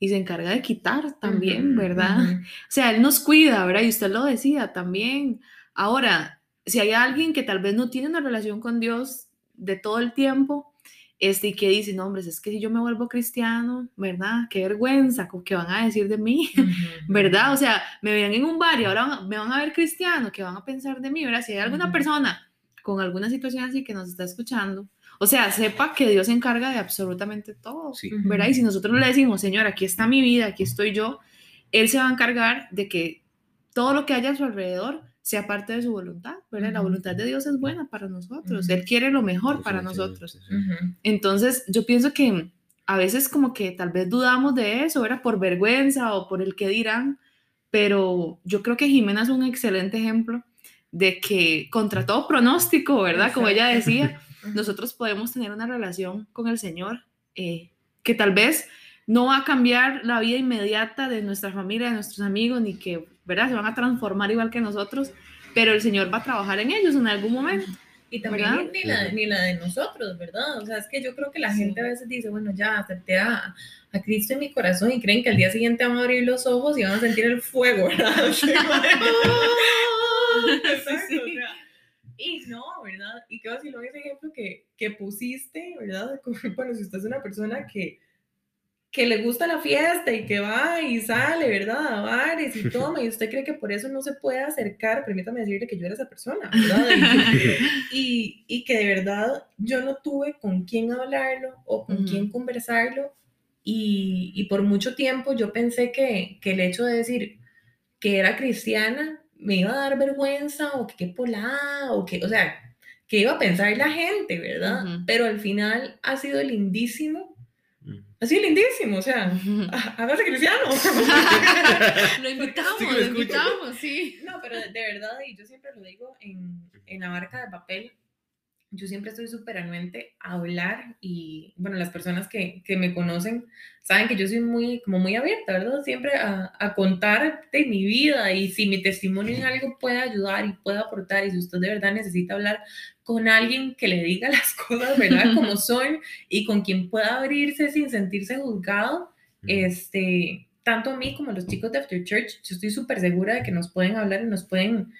y se encarga de quitar también, ¿verdad? ujú. O sea, él nos cuida, ¿verdad? Y usted lo decía también. Ahora, si hay alguien que tal vez no tiene una relación con Dios de todo el tiempo, este, y que dice, no, hombre, es que si yo me vuelvo cristiano, ¿verdad? Qué vergüenza, ¿con ¿qué van a decir de mí? Ujú. ¿verdad? O sea, me ven en un bar y ahora me van a ver cristiano, ¿qué van a pensar de mí? ¿verdad? Si hay alguna persona con alguna situación así que nos está escuchando, o sea, sepa que Dios se encarga de absolutamente todo, Sí. ¿verdad? Y si nosotros le decimos, Señor, aquí está mi vida, aquí estoy yo, Él se va a encargar de que todo lo que haya a su alrededor sea parte de su voluntad, ¿verdad? La voluntad de Dios es buena para nosotros, Ujú. Él quiere lo mejor Sí, para sí, nosotros. sí, sí. Ujú. Entonces, yo pienso que a veces como que tal vez dudamos de eso, era por vergüenza o por el que dirán, pero yo creo que Jimena es un excelente ejemplo de que contra todo pronóstico, ¿verdad? Como ella decía, nosotros podemos tener una relación con el Señor eh, que tal vez no va a cambiar la vida inmediata de nuestra familia, de nuestros amigos, ni que, ¿verdad? Se van a transformar igual que nosotros, pero el Señor va a trabajar en ellos en algún momento. Y también ni, ni la, ni la de nosotros, ¿verdad? O sea, es que yo creo que la Sí. gente a veces dice, bueno, ya acepté a, a Cristo en mi corazón y creen que al día siguiente van a abrir los ojos y van a sentir el fuego, ¿verdad? Exacto, Sí, o sí. sea, y no, ¿verdad? Y qué vacilón ese ejemplo que, que pusiste, ¿verdad? Como, Bueno, si usted es una persona que, que le gusta la fiesta y que va y sale, ¿verdad? A bares y toma, y usted cree que por eso no se puede acercar, permítame decirle que yo era esa persona, ¿verdad? Y, y, que de verdad yo no tuve con quién hablarlo o con Ujú. quién conversarlo. Y, y por mucho tiempo yo pensé que, que el hecho de decir que era cristiana me iba a dar vergüenza o que qué polada o que, o sea, que iba a pensar la gente, ¿verdad? Ujú. Pero al final ha sido lindísimo, Mm. ha sido lindísimo, o sea, há- hágase cristiano. lo invitamos, Sí, lo lo invitamos, sí. No, pero de, de verdad, y yo siempre lo digo en, en la barca de papel, yo siempre estoy súper anuente a hablar y, bueno, las personas que, que me conocen saben que yo soy muy, como muy abierta, ¿verdad? Siempre a, a contar de mi vida y si mi testimonio en algo puede ayudar y puede aportar y si usted de verdad necesita hablar con alguien que le diga las cosas, ¿verdad? Como son y con quien pueda abrirse sin sentirse juzgado, este, tanto a mí como a los chicos de After Church, yo estoy súper segura de que nos pueden hablar y nos pueden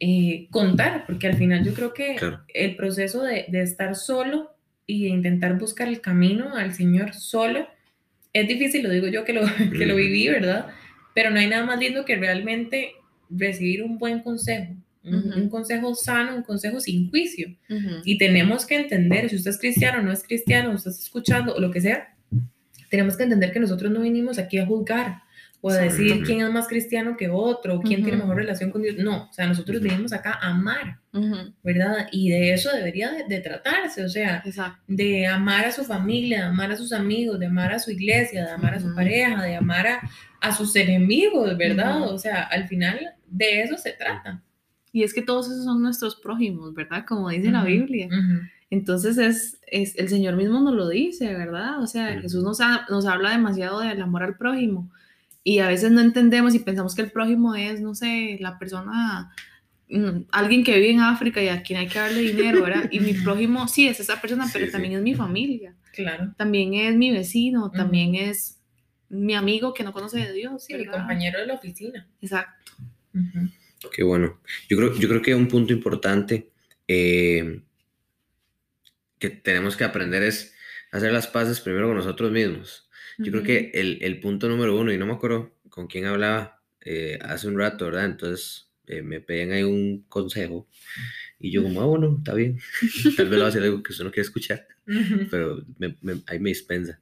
eh, contar, porque al final yo creo que Claro. el proceso de, de estar solo y de intentar buscar el camino al Señor solo es difícil, lo digo yo que lo, que lo viví, ¿verdad? Pero no hay nada más lindo que realmente recibir un buen consejo, un, Ujú. un consejo sano, un consejo sin juicio. Ujú. Y tenemos que entender, si usted es cristiano, no es cristiano, usted está escuchando o lo que sea, tenemos que entender que nosotros no vinimos aquí a juzgar o a decir quién es más cristiano que otro, quién tiene Ujú. mejor relación con Dios. No, o sea, nosotros vinimos acá a amar, Ujú. ¿verdad? Y de eso debería de, de tratarse, o sea, Exacto. de amar a su familia, de amar a sus amigos, de amar a su iglesia, de amar a su pareja, de amar a, a sus enemigos, ¿verdad? O sea, al final de eso se trata. Y es que todos esos son nuestros prójimos, ¿verdad? Como dice la Biblia. Entonces es, es el Señor mismo nos lo dice, ¿verdad? O sea. Jesús nos, ha- nos habla demasiado del amor al prójimo y a veces no entendemos y pensamos que el prójimo es, no sé, la persona, mm, alguien que vive en África y a quien hay que darle dinero, ¿verdad? Y mi prójimo, sí, es esa persona, Sí, pero sí. también es mi familia, Claro. también es mi vecino, también es mi amigo que no conoce de Dios. Sí, el ¿verdad? compañero de la oficina. Exacto. Qué bueno. Yo creo, yo creo que un punto importante eh, que tenemos que aprender es hacer las paces primero con nosotros mismos. Yo creo que el, el punto número uno, y no me acuerdo con quién hablaba eh, hace un rato, ¿verdad? Entonces eh, me pedían ahí un consejo y yo como, ah, bueno, está bien. Tal vez lo va a hacer algo que usted no quiere escuchar, Ujú. pero me- me- ahí me dispensa.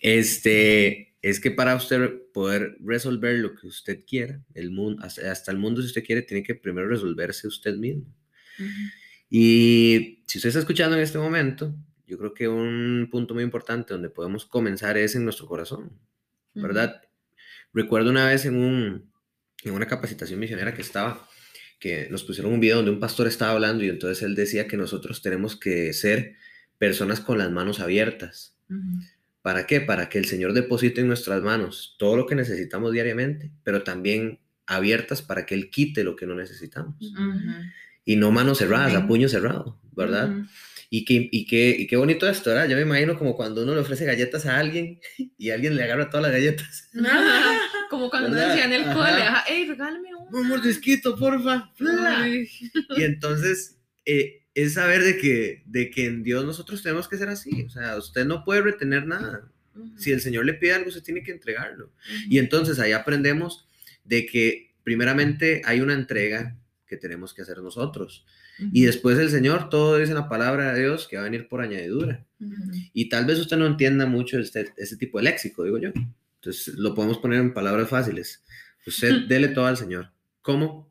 Este, es que para usted poder resolver lo que usted quiera, el mundo, hasta, el mundo si usted quiere, tiene que primero resolverse usted mismo. Ujú. Y si usted está escuchando en este momento, yo creo que un punto muy importante donde podemos comenzar es en nuestro corazón, ¿verdad? Recuerdo una vez en, un, en una capacitación misionera que estaba, que nos pusieron un video donde un pastor estaba hablando y entonces él decía que nosotros tenemos que ser personas con las manos abiertas. Ujú. ¿Para qué? Para que el Señor deposite en nuestras manos todo lo que necesitamos diariamente, pero también abiertas para que Él quite lo que no necesitamos. Ujú. Y no manos cerradas, a Amén. puño cerrado, ¿verdad? Y qué, y, qué, y qué bonito esto, ¿verdad? Yo me imagino como cuando uno le ofrece galletas a alguien y alguien le agarra todas las galletas. Ajá. Como cuando ¿Verdad? decía en el Ajá. cole, ajá, ey, regálame uno. Un mordisquito, porfa. Y entonces eh, es saber de que, de que en Dios nosotros tenemos que ser así. O sea, usted no puede retener nada. Si el Señor le pide algo, usted tiene que entregarlo. Y entonces ahí aprendemos de que primeramente hay una entrega que tenemos que hacer nosotros. Y después el Señor, todo dice la palabra de Dios que va a venir por añadidura. Ujú. Y tal vez usted no entienda mucho este, este tipo de léxico, digo yo. Entonces lo podemos poner en palabras fáciles. Usted dele todo al Señor. ¿Cómo?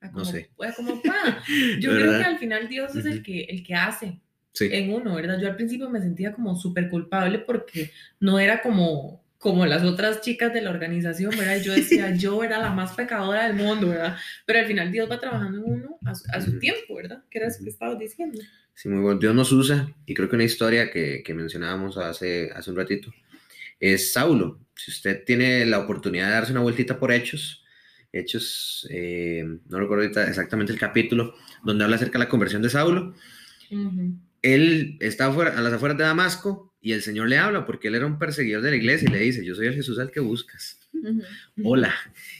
Ah, No como- sé. pues, como pa. Yo creo ¿Verdad? que al final Dios es el que, el que hace Sí. en uno, ¿verdad? Yo al principio me sentía como súper culpable porque no era como, como las otras chicas de la organización, ¿verdad? Yo decía, yo era la más pecadora del mundo, ¿verdad? Pero al final Dios va trabajando en uno a su, a su tiempo, ¿verdad? Que era eso que estabas diciendo. Sí, muy bueno. Dios nos usa, y creo que una historia que, que mencionábamos hace, hace un ratito es Saulo. Si usted tiene la oportunidad de darse una vueltita por Hechos, Hechos, eh, no recuerdo ahorita exactamente el capítulo, donde habla acerca de la conversión de Saulo, Ujú. él está afuera, a las afueras de Damasco y el Señor le habla porque él era un perseguidor de la iglesia y le dice, yo soy el Jesús al que buscas. Hola.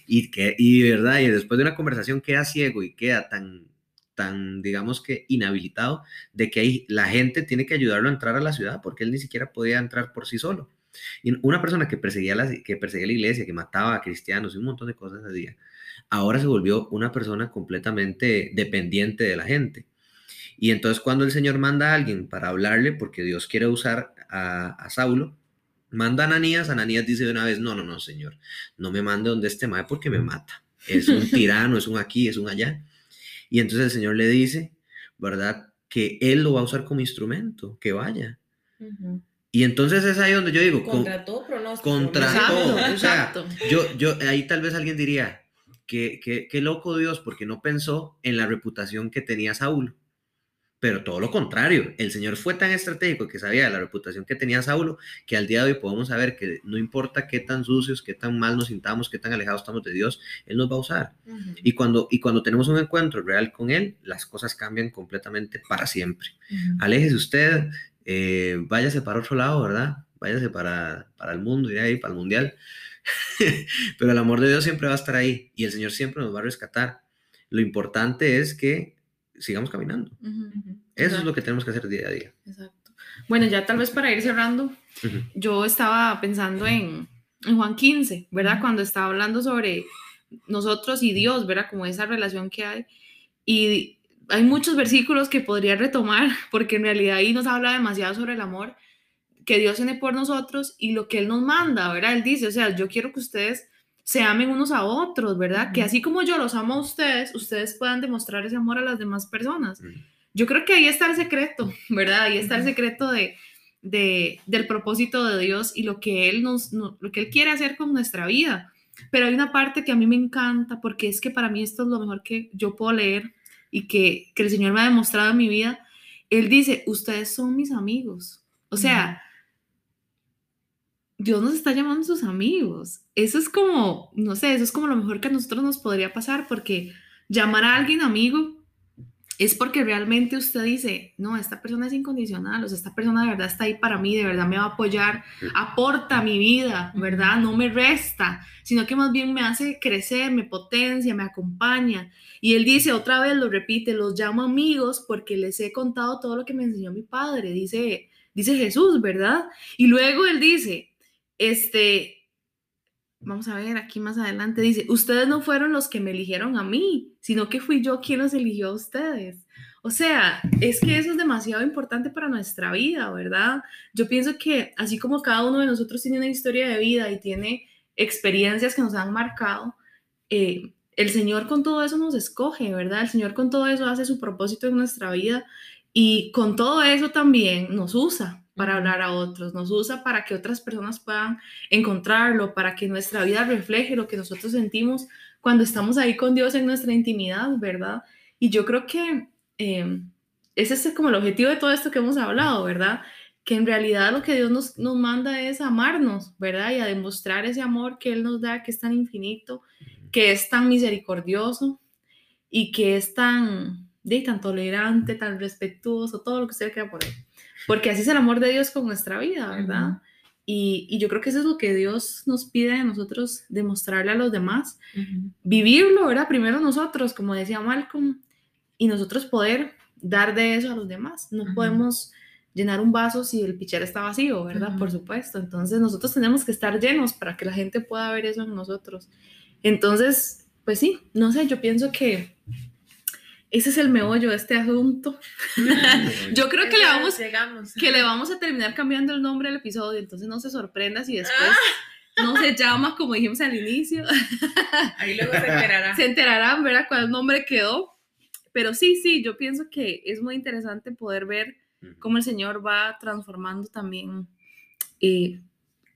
Y, que, y verdad, y después de una conversación queda ciego y queda tan, tan, digamos que inhabilitado de que ahí la gente tiene que ayudarlo a entrar a la ciudad porque él ni siquiera podía entrar por sí solo. Y una persona que perseguía, la, que perseguía la iglesia, que mataba a cristianos y un montón de cosas hacía, ahora se volvió una persona completamente dependiente de la gente. Y entonces cuando el Señor manda a alguien para hablarle, porque Dios quiere usar a, a Saulo, manda a Ananías, Ananías dice de una vez, no, no, no, Señor, no me mande donde este mae porque me mata. Es un tirano, es un aquí, es un allá. Y entonces el Señor le dice, ¿verdad? Que Él lo va a usar como instrumento, que vaya. Y entonces es ahí donde yo digo, con- Contra todo pronóstico. contra todo. Exacto, O sea, yo, yo, ahí tal vez alguien diría, que, que, qué loco Dios, porque no pensó en la reputación que tenía Saulo. Pero todo lo contrario, el Señor fue tan estratégico que sabía de la reputación que tenía Saulo, que al día de hoy podemos saber que no importa qué tan sucios, qué tan mal nos sintamos, qué tan alejados estamos de Dios, Él nos va a usar. Ujú. Y cuando, y cuando tenemos un encuentro real con Él, las cosas cambian completamente para siempre. Ujú. Aléjese usted, eh, váyase para otro lado, ¿verdad? Váyase para, para el mundo, ir ahí, para el mundial. Pero el amor de Dios siempre va a estar ahí y el Señor siempre nos va a rescatar. Lo importante es que sigamos caminando. Eso es lo que tenemos que hacer día a día. Exacto. Bueno, ya tal vez para ir cerrando, Ujú. yo estaba pensando en, en Juan 15, ¿verdad? Cuando estaba hablando sobre nosotros y Dios, ¿verdad? Como esa relación que hay. Y hay muchos versículos que podría retomar, porque en realidad ahí nos habla demasiado sobre el amor que Dios tiene por nosotros y lo que Él nos manda, ¿verdad? Él dice, o sea, yo quiero que ustedes se amen unos a otros, ¿verdad? Que así como yo los amo a ustedes, ustedes puedan demostrar ese amor a las demás personas. Yo creo que ahí está el secreto, ¿verdad? Ahí está el secreto de, de- del propósito de Dios y lo que Él nos, no- lo que Él quiere hacer con nuestra vida. Pero hay una parte que a mí me encanta porque es que para mí esto es lo mejor que yo puedo leer y que, que el Señor me ha demostrado en mi vida. Él dice, ustedes son mis amigos. O sea, Dios nos está llamando sus amigos. Eso es como, no sé, eso es como lo mejor que a nosotros nos podría pasar porque llamar a alguien amigo es porque realmente usted dice, no, esta persona es incondicional, o sea, esta persona de verdad está ahí para mí, de verdad me va a apoyar, aporta mi vida, ¿verdad? No me resta, sino que más bien me hace crecer, me potencia, me acompaña. Y él dice, otra vez lo repite, los llamo amigos porque les he contado todo lo que me enseñó mi padre, dice, dice Jesús, ¿verdad? Y luego él dice, este, vamos a ver aquí más adelante, dice, ustedes no fueron los que me eligieron a mí, sino que fui yo quien los eligió a ustedes. O sea, es que eso es demasiado importante para nuestra vida, ¿verdad? Yo pienso que así como cada uno de nosotros tiene una historia de vida y tiene experiencias que nos han marcado, eh, el Señor con todo eso nos escoge, ¿verdad? El Señor con todo eso hace su propósito en nuestra vida y con todo eso también nos usa, para hablar a otros, nos usa para que otras personas puedan encontrarlo, para que nuestra vida refleje lo que nosotros sentimos cuando estamos ahí con Dios en nuestra intimidad, ¿verdad? Y yo creo que eh, ese es como el objetivo de todo esto que hemos hablado, ¿verdad? Que en realidad lo que Dios nos, nos manda es amarnos, ¿verdad? Y a demostrar ese amor que Él nos da, que es tan infinito, que es tan misericordioso y que es tan, de, tan tolerante, tan respetuoso, todo lo que usted quiera poner. Porque así es el amor de Dios con nuestra vida, ¿verdad? y, yo creo que eso es lo que Dios nos pide de nosotros, demostrarle a los demás, vivirlo, ¿verdad? Primero nosotros, como decía Malcolm, y nosotros poder dar de eso a los demás. No podemos llenar un vaso si el pichero está vacío, ¿verdad? Por supuesto. Entonces nosotros tenemos que estar llenos para que la gente pueda ver eso en nosotros. Entonces, pues sí, no sé, yo pienso que ese es el meollo de este asunto. Yo creo que le, vamos, que le vamos a terminar cambiando el nombre del episodio, entonces no se sorprenda si después ah. no se llama como dijimos al inicio. Ahí luego se enterarán. Se enterarán, ¿verdad? Cuál nombre quedó. Pero sí, sí, yo pienso que es muy interesante poder ver cómo el Señor va transformando también eh,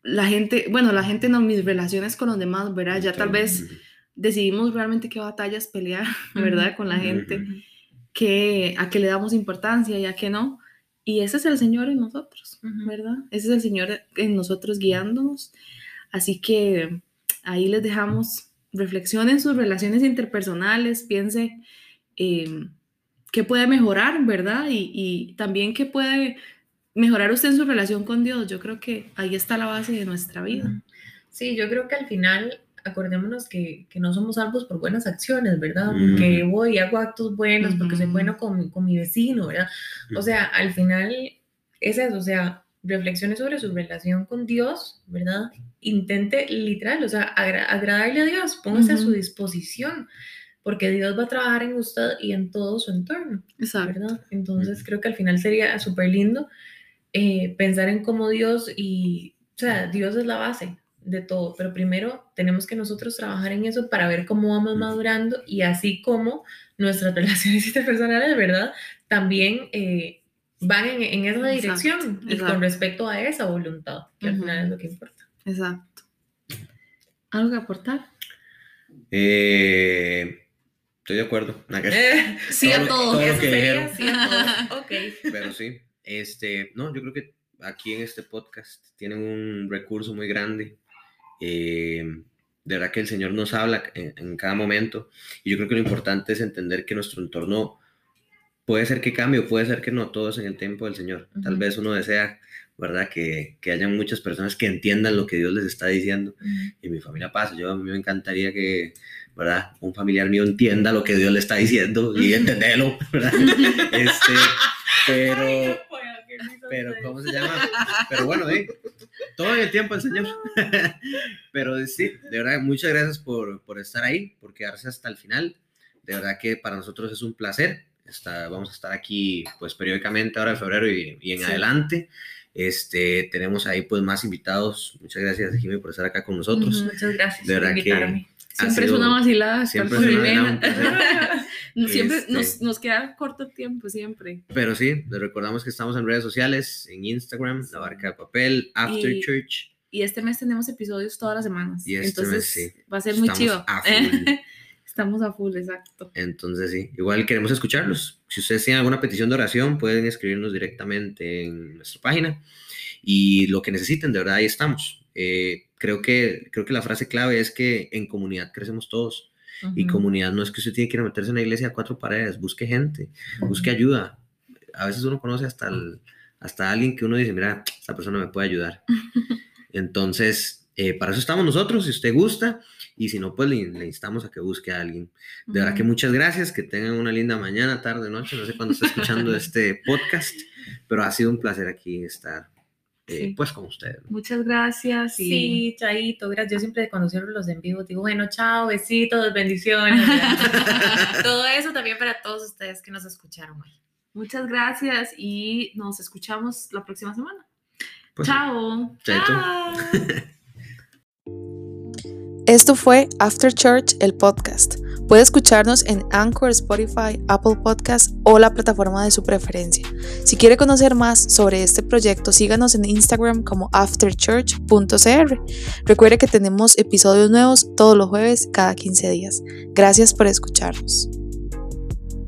la gente, bueno, la gente en mis relaciones con los demás, ¿verdad? Ya tal vez decidimos realmente qué batallas pelear, ¿verdad? Con la gente, que, a qué le damos importancia y a qué no. Y ese es el Señor en nosotros, ¿verdad? Ese es el Señor en nosotros guiándonos. Así que ahí les dejamos, reflexionen sus relaciones interpersonales, piense em, qué puede mejorar, ¿verdad? Y, y también qué puede mejorar usted en su relación con Dios. Yo creo que ahí está la base de nuestra vida. Sí, yo creo que al final acordémonos que, que, no somos salvos por buenas acciones, ¿verdad? Que voy y hago actos buenos porque soy bueno con, con, mi vecino, ¿verdad? O sea, al final es eso, o sea, reflexione sobre su relación con Dios, ¿verdad? Intente literal, o sea, agradarle a Dios, póngase a su disposición, porque Dios va a trabajar en usted y en todo su entorno, Exacto. ¿verdad? Entonces creo que al final sería súper lindo eh, pensar en cómo Dios y, o sea, Dios es la base, de todo, pero primero tenemos que nosotros trabajar en eso para ver cómo vamos madurando y así como nuestras relaciones interpersonales, ¿verdad? También eh, van en, en, esa dirección y con respecto a esa voluntad, que al final es lo que importa. Exacto. ¿Algo que aportar? Eh, estoy de acuerdo. sí, a todo. Sí a todo. okay. Pero sí, este, no, yo creo que aquí en este podcast tienen un recurso muy grande eh, de verdad que el Señor nos habla en, cada momento y yo creo que lo importante es entender que nuestro entorno puede ser que cambie o puede ser que no, todos en el tiempo del Señor. Tal vez uno desea, ¿verdad? Que, que haya muchas personas que entiendan lo que Dios les está diciendo y mi familia pasa. Yo a mí me encantaría que, ¿verdad? Un familiar mío entienda lo que Dios le está diciendo y entenderlo, ¿verdad? este, pero pero ¿cómo se llama? Pero bueno, eh, todo el tiempo el Señor. Pero sí, de verdad, muchas gracias por, por, estar ahí, por quedarse hasta el final. De verdad que para nosotros es un placer. Está, vamos a estar aquí pues periódicamente ahora en febrero y, y en adelante. Este, tenemos ahí pues más invitados. Muchas gracias, Jimmy, por estar acá con nosotros. muchas gracias de verdad por invitarme. Que Siempre es una vacilada. Siempre, es una, siempre este nos, nos, queda corto tiempo, siempre. Pero sí, les recordamos que estamos en redes sociales, en Instagram, La Barca de Papel, After Church. Y este mes tenemos episodios todas las semanas. Y este Entonces va a ser muy chido. Estamos a full, exacto. Entonces sí, igual queremos escucharlos. Si ustedes tienen alguna petición de oración, pueden escribirnos directamente en nuestra página. Y lo que necesiten, de verdad, ahí estamos. Eh, creo, que, creo que la frase clave es que en comunidad crecemos todos. Y comunidad no es que usted tiene que ir a meterse en la iglesia a cuatro paredes, busque gente, busque ayuda. A veces uno conoce hasta, el, hasta alguien que uno dice, mira, esta persona me puede ayudar. Entonces, eh, para eso estamos nosotros, si usted gusta, y si no, pues le, instamos a que busque a alguien. De verdad que muchas gracias, que tengan una linda mañana, tarde, noche, no sé cuándo está escuchando este podcast, pero ha sido un placer aquí estar. Eh, pues con ustedes. Muchas gracias. Sí, chaito, gracias. Yo siempre cuando cierro los en vivo digo, bueno, chao, besitos, bendiciones. Todo eso también para todos ustedes que nos escucharon hoy. Muchas gracias y nos escuchamos la próxima semana. Pues chao. Chao. Esto fue After Church, el podcast. Puede escucharnos en Anchor, Spotify, Apple Podcasts o la plataforma de su preferencia. Si quiere conocer más sobre este proyecto, síganos en Instagram como afterchurch.cr. Recuerde que tenemos episodios nuevos todos los jueves cada 15 días. Gracias por escucharnos.